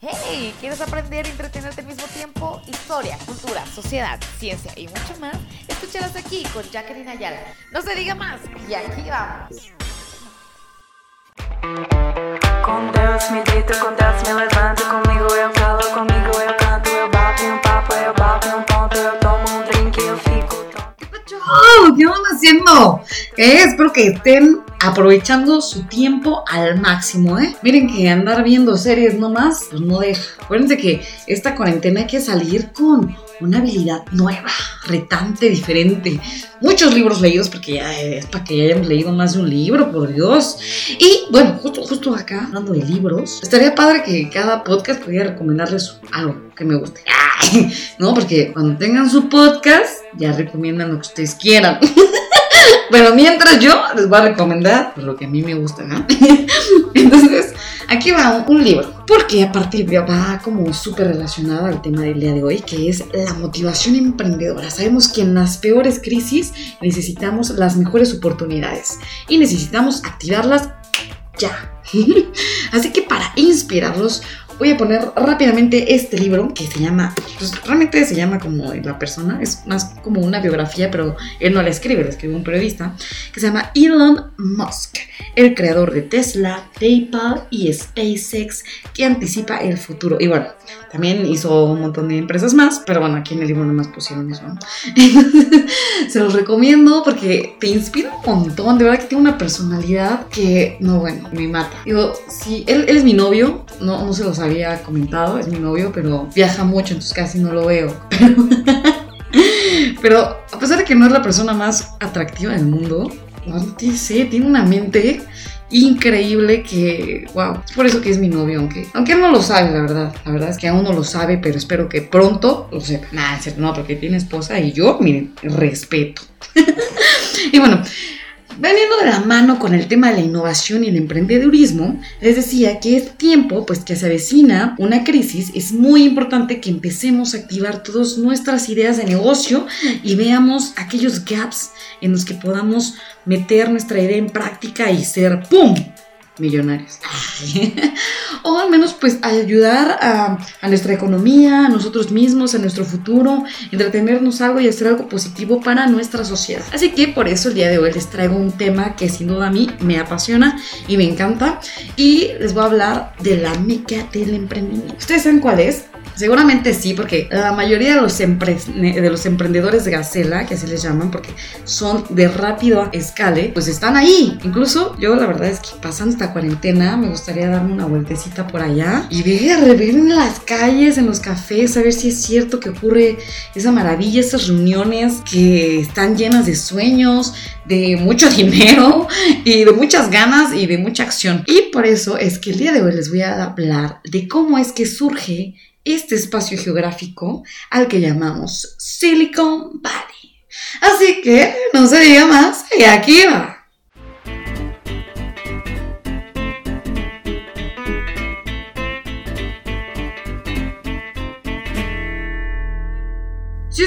Hey, ¿quieres aprender y entretenerte al mismo tiempo? Historia, cultura, sociedad, ciencia y mucho más. Escúchalas aquí con Jacqueline Ayala. No se diga más y aquí vamos. Com Deus me deito, com Deus me levanto, comigo eu falo, comigo eu canto, eu bato um papo, eu bato um ponto, eu tomo um drink, eu fico tonto. ¿Qué pacho? ¿Qué van haciendo? Eh, espero que estén aprovechando su tiempo al máximo, ¿eh? Miren que andar viendo series nomás, pues no deja. Acuérdense que esta cuarentena hay que salir con una habilidad nueva, retante, diferente. Muchos libros leídos, porque ya es para que ya hayamos leído más de un libro, por Dios. Y bueno, justo, acá, hablando de libros, estaría padre que cada podcast pudiera recomendarles algo que me guste. Ay, no, porque cuando tengan su podcast, ya recomiendan lo que ustedes quieran. Pero mientras yo les voy a recomendar lo que a mí me gusta, ¿no? Entonces, aquí va un, libro. Porque aparte va como súper relacionado al tema del día de hoy, que es la motivación emprendedora. Sabemos que en las peores crisis necesitamos las mejores oportunidades y necesitamos activarlas ya. Así que para inspirarlos, voy a poner rápidamente este libro que se llama, pues realmente se llama como la persona, es más como una biografía, pero él no la escribe, la escribe un periodista, que se llama Elon Musk, el creador de Tesla, PayPal y SpaceX, que anticipa el futuro. Y bueno, también hizo un montón de empresas más, pero bueno, aquí en el libro nomás pusieron eso. ¿no? se los recomiendo porque te inspira un montón, de verdad que tiene una personalidad que, no, bueno, me mata. Digo, sí, él, él es mi novio, no, no se los había comentado, es mi novio, pero viaja mucho, entonces casi no lo veo. Pero, a pesar de que no es la persona más atractiva del mundo, no sé, tiene una mente increíble que, wow, es por eso que es mi novio, aunque, aunque no lo sabe, la verdad, la verdad es que aún no lo sabe, pero espero que pronto lo sepa. Cierto, no, porque tiene esposa y yo, miren, respeto. y bueno, Veniendo de la mano con el tema de la innovación y el emprendedurismo, les decía que es tiempo, pues que se avecina una crisis, es muy importante que empecemos a activar todas nuestras ideas de negocio y veamos aquellos gaps en los que podamos meter nuestra idea en práctica y ser ¡pum! Millonarios. o al menos pues ayudar a, nuestra economía, a nosotros mismos, a nuestro futuro, entretenernos algo y hacer algo positivo para nuestra sociedad. Así que por eso el día de hoy les traigo un tema que sin duda a mí me apasiona y me encanta y les voy a hablar de la meca del emprendimiento. ¿Ustedes saben cuál es? Seguramente sí, porque la mayoría de los, empre de los emprendedores de Gacela, que así les llaman, porque son de rápido escale, pues están ahí. Incluso yo la verdad es que pasando esta cuarentena me gustaría darme una vueltecita por allá y ver, ver en las calles, en los cafés, a ver si es cierto que ocurre esa maravilla, esas reuniones que están llenas de sueños, de mucho dinero y de muchas ganas y de mucha acción. Y por eso es que el día de hoy les voy a hablar de cómo es que surge este espacio geográfico al que llamamos Silicon Valley. Así que no se diga más y aquí va.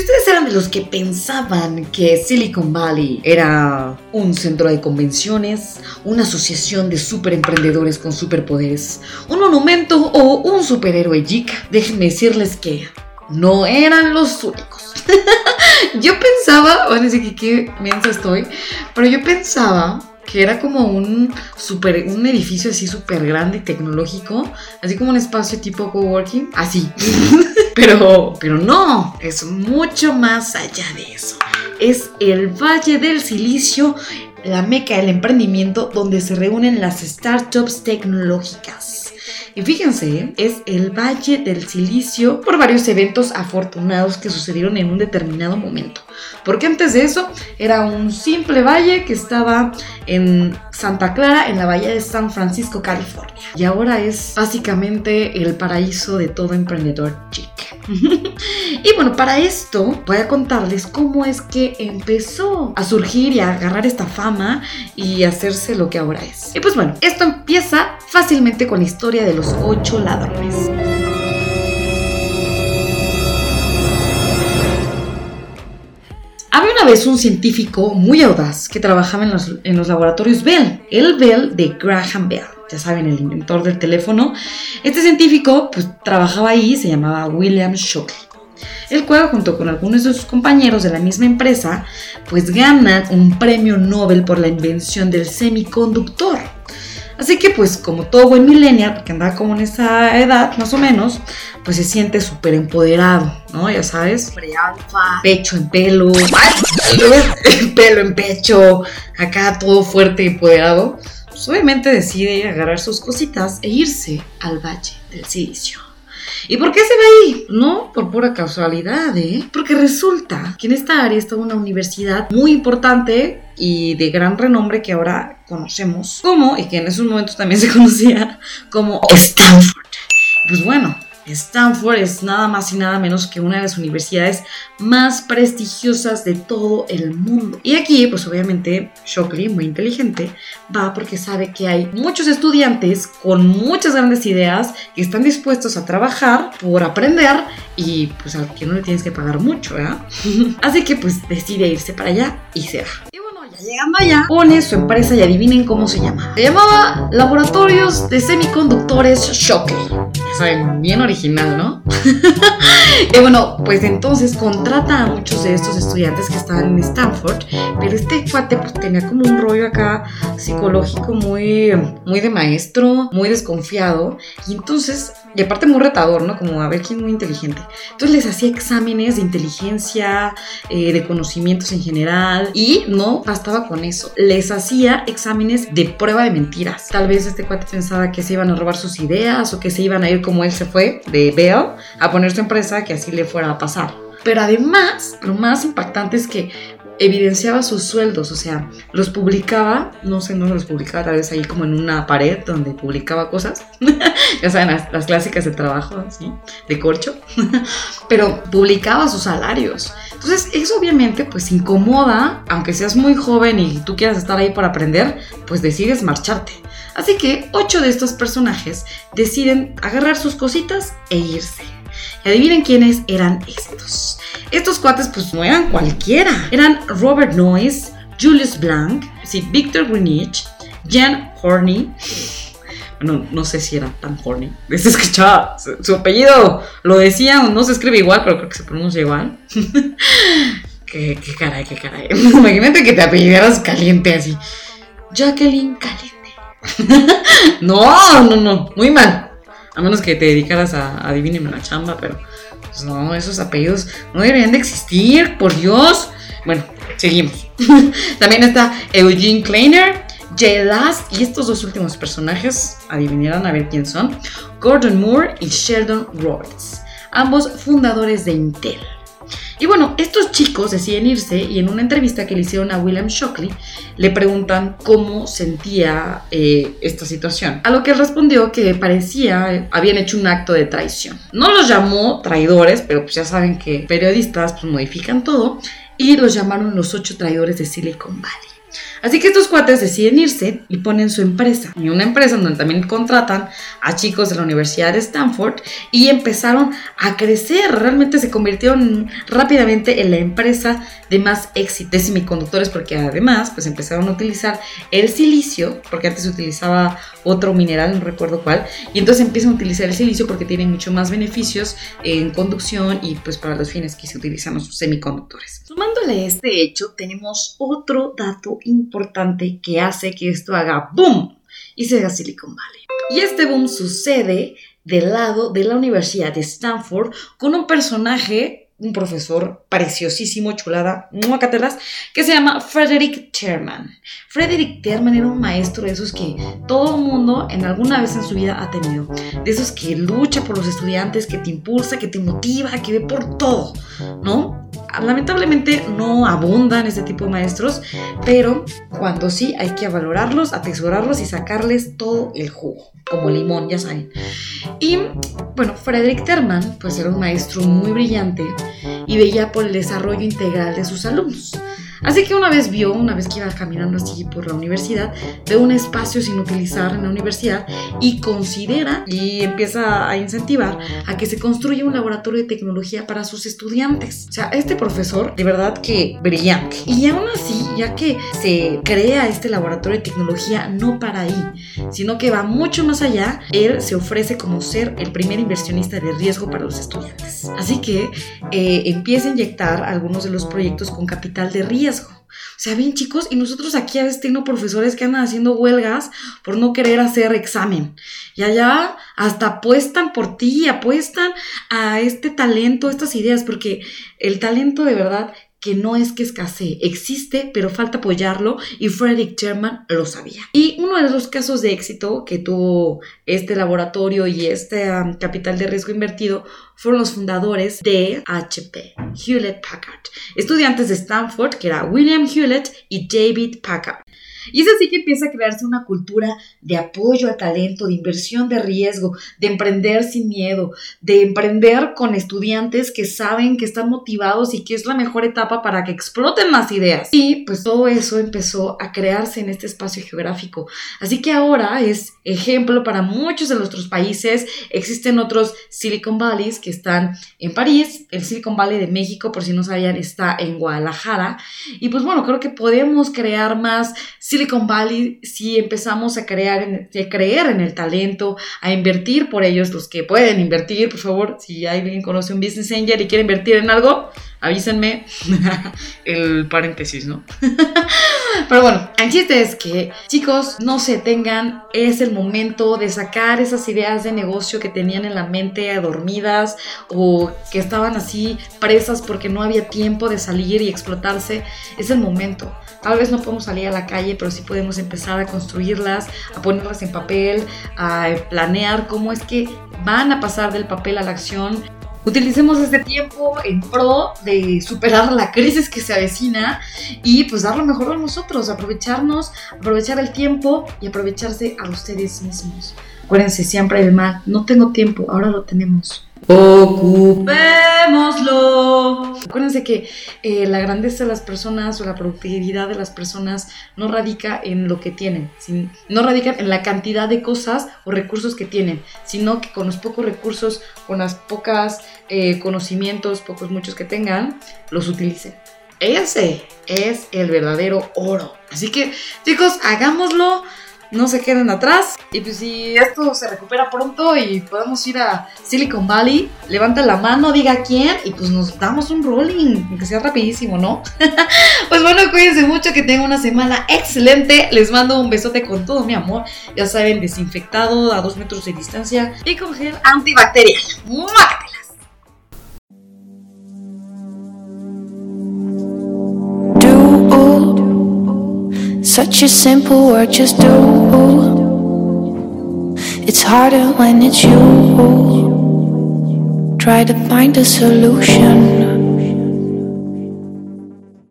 Ustedes eran de los que pensaban que Silicon Valley era un centro de convenciones, una asociación de superemprendedores con superpoderes, un monumento o un superhéroe geek, déjenme decirles que no eran los únicos. yo pensaba, van a decir que qué mensa estoy, pero yo pensaba que era como un un edificio así súper grande y tecnológico, así como un espacio tipo coworking, así. pero, pero no, es mucho más allá de eso. Es el Valle del Silicio, la meca del emprendimiento donde se reúnen las startups tecnológicas. Y fíjense, es el Valle del Silicio por varios eventos afortunados que sucedieron en un determinado momento. Porque antes de eso era un simple valle que estaba en Santa Clara, en la bahía de San Francisco, California. Y ahora es básicamente el paraíso de todo emprendedor chic. y bueno, para esto voy a contarles cómo es que empezó a surgir y a agarrar esta fama y hacerse lo que ahora es. Y pues bueno, esto empieza fácilmente con la historia de los ocho ladrones. Había una vez un científico muy audaz que trabajaba en los, en los laboratorios Bell, el Bell de Graham Bell. Ya saben, el inventor del teléfono. Este científico pues trabajaba ahí, se llamaba William Shockley el cual junto con algunos de sus compañeros de la misma empresa, pues ganan un premio Nobel por la invención del semiconductor. Así que pues como todo buen millennial, porque andaba como en esa edad más o menos, pues se siente súper empoderado, ¿no? Ya sabes, pecho en pelo, pelo en pecho, acá todo fuerte y empoderado. Pues obviamente decide agarrar sus cositas e irse al Valle del Silicio. ¿Y por qué se va ahí? No por pura casualidad, ¿eh? Porque resulta que en esta área está una universidad muy importante y de gran renombre que ahora conocemos como, y que en esos momentos también se conocía como Stanford. Pues bueno, Stanford es nada más y nada menos que una de las universidades más prestigiosas de todo el mundo. Y aquí, pues obviamente, Shockley, muy inteligente, va porque sabe que hay muchos estudiantes con muchas grandes ideas que están dispuestos a trabajar por aprender y pues al que no le tienes que pagar mucho, ¿eh? Así que pues decide irse para allá y se va. Y bueno, ya llegando allá, pone su empresa y adivinen cómo se llama. Se llamaba Laboratorios de Semiconductores Shockley. Saben, bien original, ¿no? y bueno, pues entonces contrata a muchos de estos estudiantes que estaban en Stanford, pero este cuate pues tenía como un rollo acá psicológico muy, muy de maestro, muy desconfiado, y entonces, y aparte muy retador, ¿no? Como a ver quién es muy inteligente. Entonces les hacía exámenes de inteligencia, eh, de conocimientos en general, y no bastaba con eso, les hacía exámenes de prueba de mentiras. Tal vez este cuate pensaba que se iban a robar sus ideas o que se iban a ir como él se fue de Bell a poner su empresa, que así le fuera a pasar. Pero además, lo más impactante es que evidenciaba sus sueldos, o sea, los publicaba, no sé, no los publicaba tal vez ahí como en una pared donde publicaba cosas, ya saben, las, clásicas de trabajo, así, de corcho, pero publicaba sus salarios. Entonces, eso obviamente pues incomoda, aunque seas muy joven y tú quieras estar ahí para aprender, pues decides marcharte. Así que ocho de estos personajes deciden agarrar sus cositas e irse. Y adivinen quiénes eran estos. Estos cuates pues no eran cualquiera. Eran Robert Noyce, Julius Blanc, sí, Victor Greenwich, Jan Horney. Bueno, no sé si era tan horny. Se escuchaba su, apellido, lo decía, no se escribe igual, pero creo que se pronuncia igual. qué, qué caray, qué caray. Imagínate que te apellidaras caliente así. Jacqueline Caliente. no, no, no, muy mal. A menos que te dedicaras a adivíneme la chamba, pero pues no, esos apellidos no deberían de existir, por Dios. Bueno, seguimos. También está Eugene Kleiner, Jay Last y estos dos últimos personajes, adivinarán a ver quién son, Gordon Moore y Sheldon Roberts, ambos fundadores de Intel. Y bueno, estos chicos deciden irse y en una entrevista que le hicieron a William Shockley le preguntan cómo sentía eh, esta situación. A lo que él respondió que parecía habían hecho un acto de traición. No los llamó traidores, pero pues ya saben que periodistas pues modifican todo y los llamaron los ocho traidores de Silicon Valley. Así que estos cuates deciden irse y ponen su empresa. Y una empresa donde también contratan a chicos de la Universidad de Stanford y empezaron a crecer. Realmente se convirtieron rápidamente en la empresa de más éxito de semiconductores porque además pues empezaron a utilizar el silicio, porque antes se utilizaba otro mineral, no recuerdo cuál, y entonces empiezan a utilizar el silicio porque tiene mucho más beneficios en conducción y pues para los fines que se utilizan los semiconductores. Sumándole este hecho, tenemos otro dato importante que hace que esto haga boom y se haga Silicon Valley. Y este boom sucede del lado de la Universidad de Stanford con un personaje, un profesor preciosísimo, chulada, muacatelas, que se llama Frederick Terman. Frederick Terman era un maestro de esos que todo mundo en alguna vez en su vida ha tenido. De esos que lucha por los estudiantes, que te impulsa, que te motiva, que ve por todo, ¿no? Lamentablemente no abundan este tipo de maestros, pero cuando sí hay que valorarlos, atesorarlos y sacarles todo el jugo, como limón, ya saben. Y bueno, Frederick Terman, pues era un maestro muy brillante y veía por el desarrollo integral de sus alumnos. Así que una vez vio, una vez que iba caminando así por la universidad, ve un espacio sin utilizar en la universidad y considera y empieza a incentivar a que se construya un laboratorio de tecnología para sus estudiantes. O sea, este profesor, de verdad que brillante. Y aún así, ya que se crea este laboratorio de tecnología, no para ahí, sino que va mucho más allá, él se ofrece como ser el primer inversionista de riesgo para los estudiantes. Así que eh, empieza a inyectar algunos de los proyectos con capital de riesgo. O sea, bien chicos, y nosotros aquí a veces tengo profesores que andan haciendo huelgas por no querer hacer examen. Y allá hasta apuestan por ti, apuestan a este talento, estas ideas, porque el talento de verdad que no es que escasee, existe, pero falta apoyarlo y Frederick Sherman lo sabía. Y uno de los casos de éxito que tuvo este laboratorio y este um, capital de riesgo invertido fueron los fundadores de HP, Hewlett Packard, estudiantes de Stanford, que era William Hewlett y David Packard. Y es así que empieza a crearse una cultura de apoyo al talento, de inversión de riesgo, de emprender sin miedo, de emprender con estudiantes que saben que están motivados y que es la mejor etapa para que exploten más ideas. Y pues todo eso empezó a crearse en este espacio geográfico. Así que ahora es ejemplo para muchos de nuestros países. Existen otros Silicon Valleys que están en París. El Silicon Valley de México, por si no sabían, está en Guadalajara. Y pues bueno, creo que podemos crear más Silicon Valley si empezamos a crear, a creer en el talento, a invertir por ellos, los que pueden invertir, por favor, si alguien conoce un business angel y quiere invertir en algo, avísenme el paréntesis, ¿no? Pero bueno, el chiste es que, chicos, no se tengan, es el momento de sacar esas ideas de negocio que tenían en la mente dormidas o que estaban así presas porque no había tiempo de salir y explotarse. Es el momento. Tal vez no podemos salir a la calle, pero sí podemos empezar a construirlas, a ponerlas en papel, a planear cómo es que van a pasar del papel a la acción utilicemos este tiempo en pro de superar la crisis que se avecina y pues dar lo mejor a nosotros, aprovecharnos, aprovechar el tiempo y aprovecharse a ustedes mismos. Acuérdense siempre del mal, no tengo tiempo, ahora lo tenemos. Ocupémoslo. Acuérdense que eh, la grandeza de las personas o la productividad de las personas no radica en lo que tienen, no radica en la cantidad de cosas o recursos que tienen, sino que con los pocos recursos, con las pocas eh, conocimientos, pocos muchos que tengan, los utilicen. Ese es el verdadero oro. Así que, chicos, hagámoslo no se queden atrás. Y pues si esto se recupera pronto y podemos ir a Silicon Valley, levanta la mano, diga quién y pues nos damos un rolling, que sea rapidísimo, ¿no? pues bueno, cuídense mucho, que tengan una semana excelente. Les mando un besote con todo mi amor. Ya saben, desinfectado a dos metros de distancia y con gel antibacterial. Such a simple word, just do. It's harder when it's you. Try to find a solution.